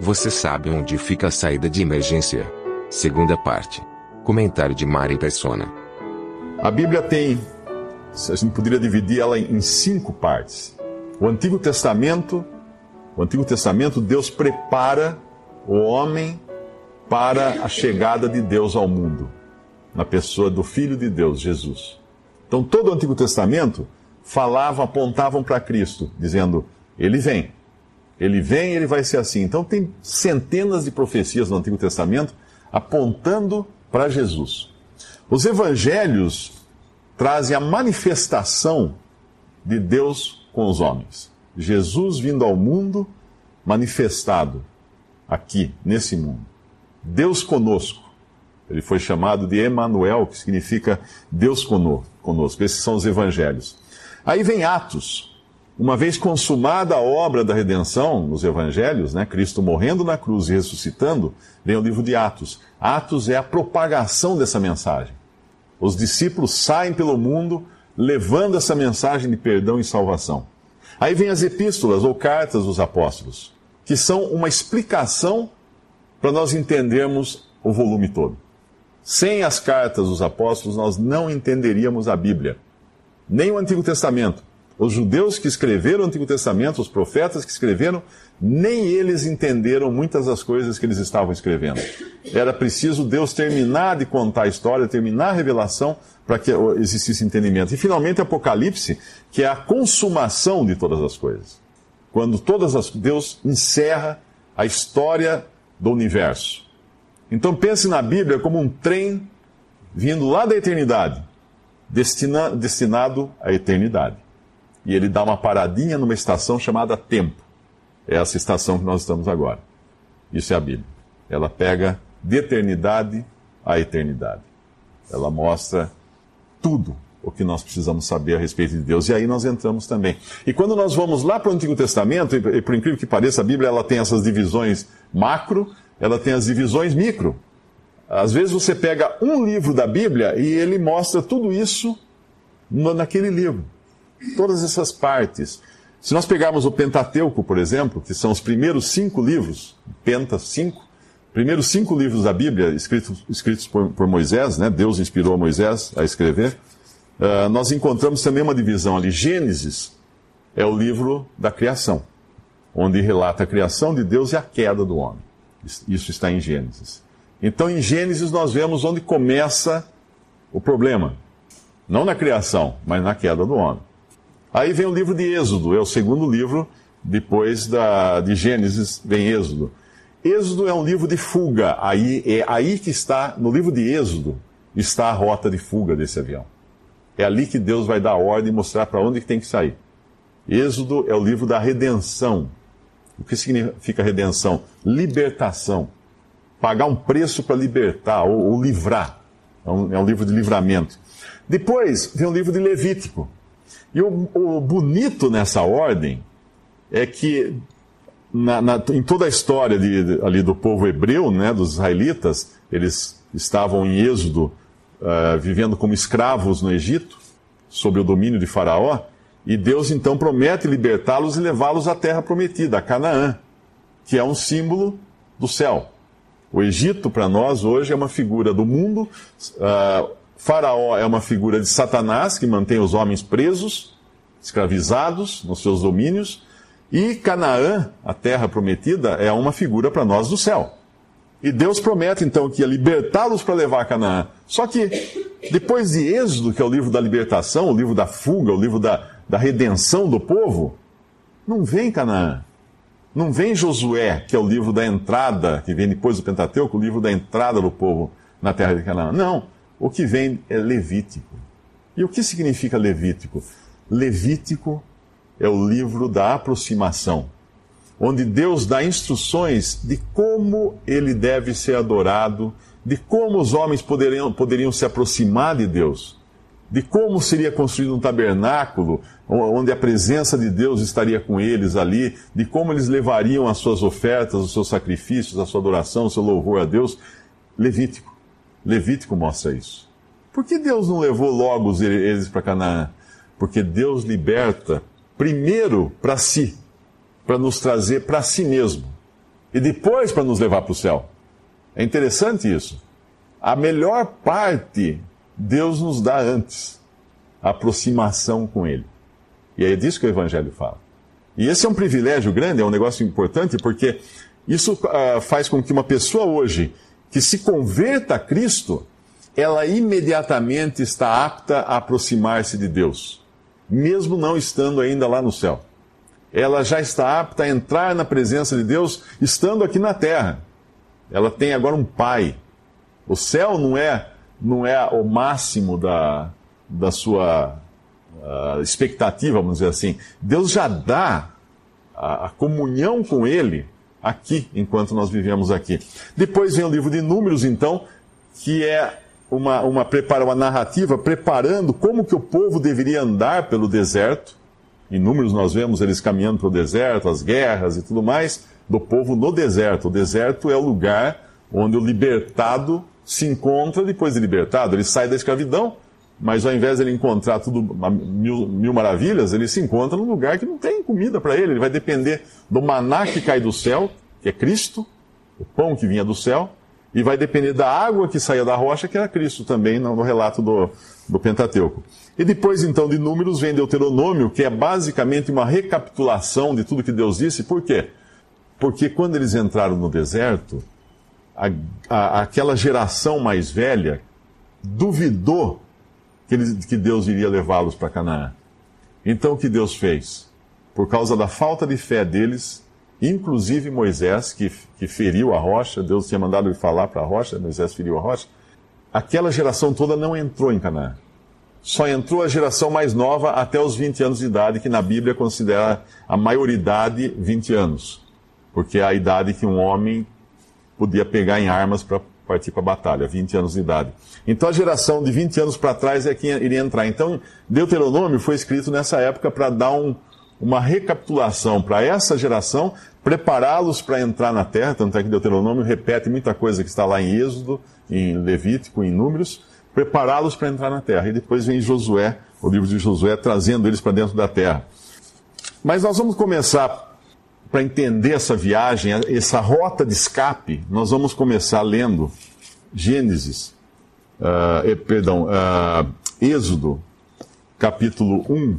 Você sabe onde fica a saída de emergência? Segunda parte. Comentário de Mari Persona. A Bíblia tem, a gente poderia dividir ela em cinco partes. O Antigo Testamento, o Antigo Testamento, Deus prepara o homem para a chegada de Deus ao mundo, na pessoa do Filho de Deus, Jesus. Então, todo o Antigo Testamento falava, apontavam para Cristo, dizendo: Ele vem, ele vem e ele vai ser assim. Então, tem centenas de profecias no Antigo Testamento apontando para Jesus. Os evangelhos trazem a manifestação de Deus com os homens. Jesus vindo ao mundo manifestado aqui, nesse mundo. Deus conosco. Ele foi chamado de Emanuel, que significa Deus conosco. Esses são os evangelhos. Aí vem Atos. Uma vez consumada a obra da redenção nos evangelhos, né, Cristo morrendo na cruz e ressuscitando, vem o livro de Atos. Atos é a propagação dessa mensagem. Os discípulos saem pelo mundo levando essa mensagem de perdão e salvação. Aí vem as epístolas ou cartas dos apóstolos, que são uma explicação para nós entendermos o volume todo. Sem as cartas dos apóstolos, nós não entenderíamos a Bíblia, nem o Antigo Testamento. Os judeus que escreveram o Antigo Testamento, os profetas que escreveram, nem eles entenderam muitas das coisas que eles estavam escrevendo. Era preciso Deus terminar de contar a história, terminar a revelação, para que existisse entendimento. E finalmente Apocalipse, que é a consumação de todas as coisas. Quando todas as Deus encerra a história do universo. Então pense na Bíblia como um trem vindo lá da eternidade, destina, destinado à eternidade. E ele dá uma paradinha numa estação chamada tempo. É essa estação que nós estamos agora. Isso é a Bíblia. Ela pega de eternidade a eternidade. Ela mostra tudo o que nós precisamos saber a respeito de Deus. E aí nós entramos também. E quando nós vamos lá para o Antigo Testamento, e por incrível que pareça, a Bíblia ela tem essas divisões macro, ela tem as divisões micro. Às vezes você pega um livro da Bíblia e ele mostra tudo isso naquele livro. Todas essas partes. Se nós pegarmos o Pentateuco, por exemplo, que são os primeiros cinco livros, Penta cinco, primeiros cinco livros da Bíblia escritos, escritos por, por Moisés, né? Deus inspirou Moisés a escrever. Uh, nós encontramos também uma divisão ali. Gênesis é o livro da criação, onde relata a criação de Deus e a queda do homem. Isso está em Gênesis. Então, em Gênesis, nós vemos onde começa o problema. Não na criação, mas na queda do homem. Aí vem o livro de Êxodo, é o segundo livro, depois da, de Gênesis vem Êxodo. Êxodo é um livro de fuga. Aí é aí que está, no livro de Êxodo, está a rota de fuga desse avião. É ali que Deus vai dar ordem e mostrar para onde que tem que sair. Êxodo é o livro da redenção. O que significa redenção? Libertação. Pagar um preço para libertar ou, ou livrar. É um, é um, livro de livramento. Depois vem o livro de Levítico. E o, o bonito nessa ordem é que na, na, em toda a história de, ali do povo hebreu, né, dos israelitas, eles estavam em êxodo, uh, vivendo como escravos no Egito, sob o domínio de Faraó, e Deus então promete libertá-los e levá-los à terra prometida, a Canaã, que é um símbolo do céu. O Egito, para nós, hoje, é uma figura do mundo, uh, Faraó é uma figura de Satanás, que mantém os homens presos, escravizados nos seus domínios, e Canaã, a terra prometida, é uma figura para nós do céu. E Deus promete então que ia libertá-los para levar a Canaã. Só que depois de Êxodo, que é o livro da libertação, o livro da fuga, o livro da, da redenção do povo, não vem Canaã. Não vem Josué, que é o livro da entrada, que vem depois do Pentateuco, o livro da entrada do povo na terra de Canaã. Não. O que vem é Levítico. E o que significa Levítico? Levítico é o livro da aproximação, onde Deus dá instruções de como ele deve ser adorado, de como os homens poderiam, poderiam se aproximar de Deus, de como seria construído um tabernáculo onde a presença de Deus estaria com eles ali, de como eles levariam as suas ofertas, os seus sacrifícios, a sua adoração, o seu louvor a Deus. Levítico. Levítico mostra isso. Por que Deus não levou logo eles para Canaã? Porque Deus liberta primeiro para si, para nos trazer para si mesmo, e depois para nos levar para o céu. É interessante isso. A melhor parte Deus nos dá antes, a aproximação com Ele. E é disso que o Evangelho fala. E esse é um privilégio grande, é um negócio importante, porque isso uh, faz com que uma pessoa hoje que se converta a Cristo, ela imediatamente está apta a aproximar-se de Deus mesmo não estando ainda lá no céu. Ela já está apta a entrar na presença de Deus estando aqui na terra. Ela tem agora um pai. O céu não é, não é o máximo da, da sua uh, expectativa, vamos dizer assim. Deus já dá a, a comunhão com Ele aqui, enquanto nós vivemos aqui. Depois vem o livro de Números, então, que é uma, uma, prepara, uma narrativa preparando como que o povo deveria andar pelo deserto. Em números nós vemos eles caminhando pelo deserto, as guerras e tudo mais, do povo no deserto. O deserto é o lugar onde o libertado se encontra depois de libertado. Ele sai da escravidão, mas ao invés de ele encontrar tudo mil, mil maravilhas, ele se encontra num lugar que não tem comida para ele. Ele vai depender do maná que cai do céu, que é Cristo, o pão que vinha do céu, e vai depender da água que saía da rocha, que era Cristo também, no relato do, do Pentateuco. E depois, então, de Números, vem Deuteronômio, que é basicamente uma recapitulação de tudo que Deus disse. Por quê? Porque quando eles entraram no deserto, a, a, aquela geração mais velha duvidou que, eles, que Deus iria levá-los para Canaã. Então, o que Deus fez? Por causa da falta de fé deles, inclusive Moisés, que, que feriu a rocha, Deus tinha mandado ele falar para a rocha, Moisés feriu a rocha, aquela geração toda não entrou em Canaã. Só entrou a geração mais nova até os 20 anos de idade, que na Bíblia considera a maioridade 20 anos, porque é a idade que um homem podia pegar em armas para partir para a batalha, 20 anos de idade. Então a geração de 20 anos para trás é quem iria entrar. Então Deuteronômio foi escrito nessa época para dar um, uma recapitulação para essa geração, prepará-los para entrar na terra, tanto é que Deuteronômio repete muita coisa que está lá em Êxodo, em Levítico, em Números, prepará-los para entrar na terra. E depois vem Josué, o livro de Josué, trazendo eles para dentro da terra. Mas nós vamos começar, para entender essa viagem, essa rota de escape, nós vamos começar lendo Gênesis, uh, perdão, uh, Êxodo, capítulo 1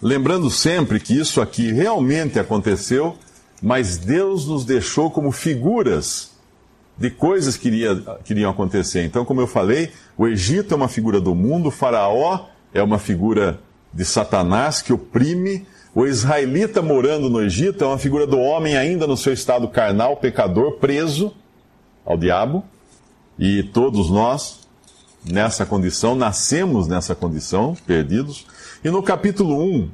Lembrando sempre que isso aqui realmente aconteceu, mas Deus nos deixou como figuras de coisas que, iria, que iriam acontecer. Então, como eu falei, o Egito é uma figura do mundo, o Faraó é uma figura de Satanás que oprime, o israelita morando no Egito é uma figura do homem ainda no seu estado carnal, pecador, preso ao diabo. E todos nós, nessa condição, nascemos nessa condição, perdidos. E no capítulo 1,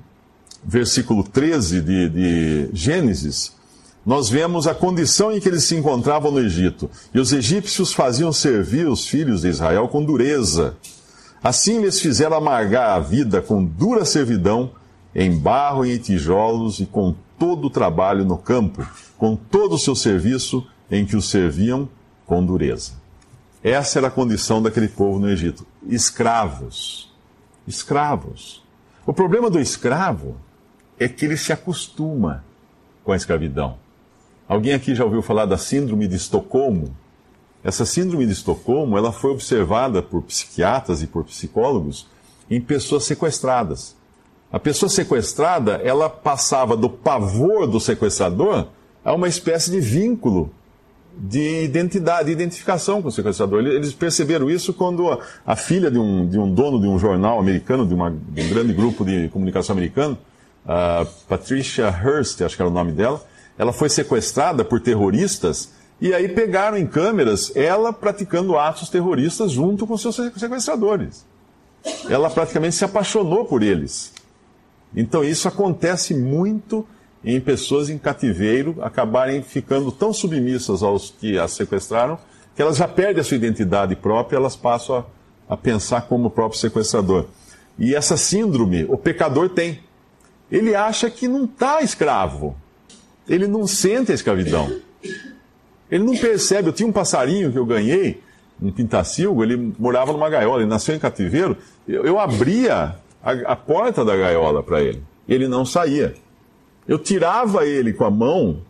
versículo 13 de, de Gênesis, nós vemos a condição em que eles se encontravam no Egito. E os egípcios faziam servir os filhos de Israel com dureza. Assim lhes fizeram amargar a vida com dura servidão, em barro e em tijolos, e com todo o trabalho no campo, com todo o seu serviço em que os serviam com dureza. Essa era a condição daquele povo no Egito. Escravos. Escravos. O problema do escravo é que ele se acostuma com a escravidão. Alguém aqui já ouviu falar da síndrome de Estocolmo? Essa síndrome de Estocolmo, ela foi observada por psiquiatras e por psicólogos em pessoas sequestradas. A pessoa sequestrada, ela passava do pavor do sequestrador a uma espécie de vínculo de identidade, de identificação com o sequestrador. Eles perceberam isso quando a, a filha de um, de um, dono de um jornal americano, de, uma, de um grande grupo de comunicação americano, Patricia Hearst, acho que era o nome dela, ela foi sequestrada por terroristas e aí pegaram em câmeras ela praticando atos terroristas junto com seus sequestradores. Ela praticamente se apaixonou por eles. Então isso acontece muito em pessoas em cativeiro acabarem ficando tão submissas aos que as sequestraram que elas já perdem a sua identidade própria, elas passam a, a pensar como o próprio sequestrador. E essa síndrome o pecador tem. Ele acha que não está escravo. Ele não sente a escravidão. Ele não percebe. Eu tinha um passarinho que eu ganhei, um pintacilgo, ele morava numa gaiola, ele nasceu em cativeiro. Eu, eu abria a, a porta da gaiola para ele. Ele não saía. Eu tirava ele com a mão,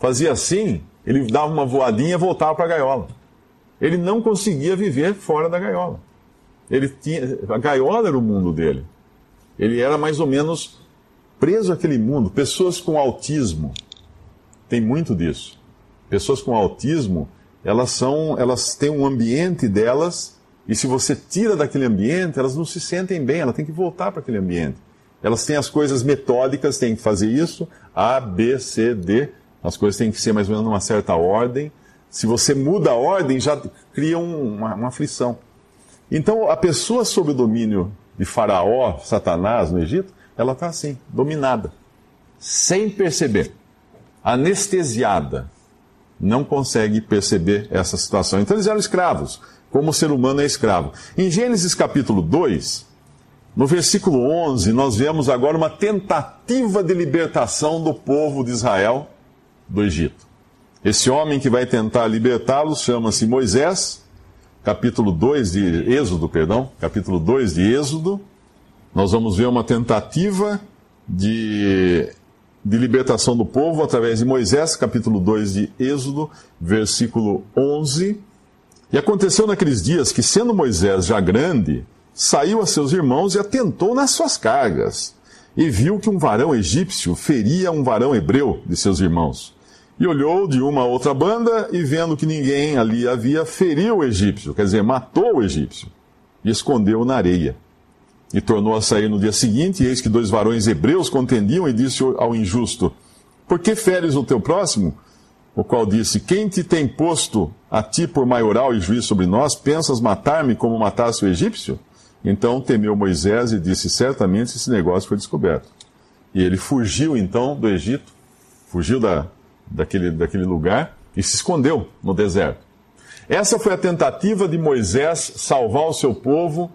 fazia assim, ele dava uma voadinha e voltava para a gaiola. Ele não conseguia viver fora da gaiola. Ele tinha, a gaiola era o mundo dele. Ele era mais ou menos preso àquele mundo. Pessoas com autismo tem muito disso. Pessoas com autismo, elas são, elas têm um ambiente delas e se você tira daquele ambiente, elas não se sentem bem, elas têm que voltar para aquele ambiente. Elas têm as coisas metódicas, têm que fazer isso, A, B, C, D. As coisas têm que ser mais ou menos numa certa ordem. Se você muda a ordem, já cria uma, uma aflição. Então, a pessoa sob o domínio de Faraó, Satanás, no Egito, ela está assim, dominada, sem perceber, anestesiada, não consegue perceber essa situação. Então, eles eram escravos como o ser humano é escravo. Em Gênesis capítulo 2, no versículo 11, nós vemos agora uma tentativa de libertação do povo de Israel do Egito. Esse homem que vai tentar libertá-los chama-se Moisés, capítulo 2 de Êxodo, perdão, capítulo 2 de Êxodo. Nós vamos ver uma tentativa de, de libertação do povo através de Moisés, capítulo 2 de Êxodo, versículo 11. E aconteceu naqueles dias que, sendo Moisés já grande, saiu a seus irmãos e atentou nas suas cargas, e viu que um varão egípcio feria um varão hebreu de seus irmãos. E olhou de uma a outra banda, e vendo que ninguém ali havia, feriu o egípcio, quer dizer, matou o egípcio, e escondeu-o na areia. E tornou a sair no dia seguinte, e eis que dois varões hebreus contendiam, e disse ao injusto: Por que feres o teu próximo? O qual disse: Quem te tem posto a ti por maioral e juiz sobre nós, pensas matar-me como matasse o egípcio? Então temeu Moisés e disse: Certamente esse negócio foi descoberto. E ele fugiu então do Egito, fugiu da, daquele, daquele lugar e se escondeu no deserto. Essa foi a tentativa de Moisés salvar o seu povo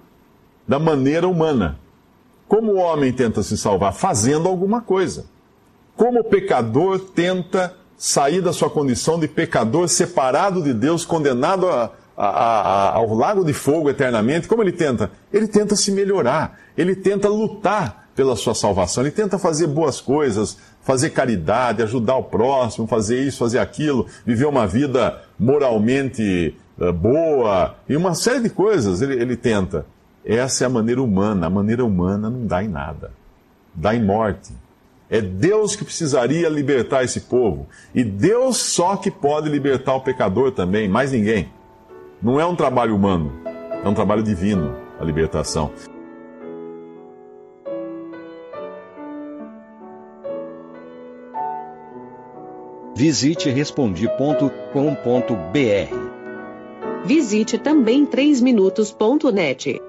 da maneira humana. Como o homem tenta se salvar? Fazendo alguma coisa. Como o pecador tenta sair da sua condição de pecador, separado de Deus, condenado a, a, a, ao lago de fogo eternamente, como ele tenta? Ele tenta se melhorar, ele tenta lutar pela sua salvação, ele tenta fazer boas coisas, fazer caridade, ajudar o próximo, fazer isso, fazer aquilo, viver uma vida moralmente uh, boa, e uma série de coisas ele, ele tenta. Essa é a maneira humana, a maneira humana não dá em nada, dá em morte. É Deus que precisaria libertar esse povo. E Deus só que pode libertar o pecador também, mais ninguém. Não é um trabalho humano, é um trabalho divino a libertação. Visite respondi.com.br. Visite também 3minutos.net.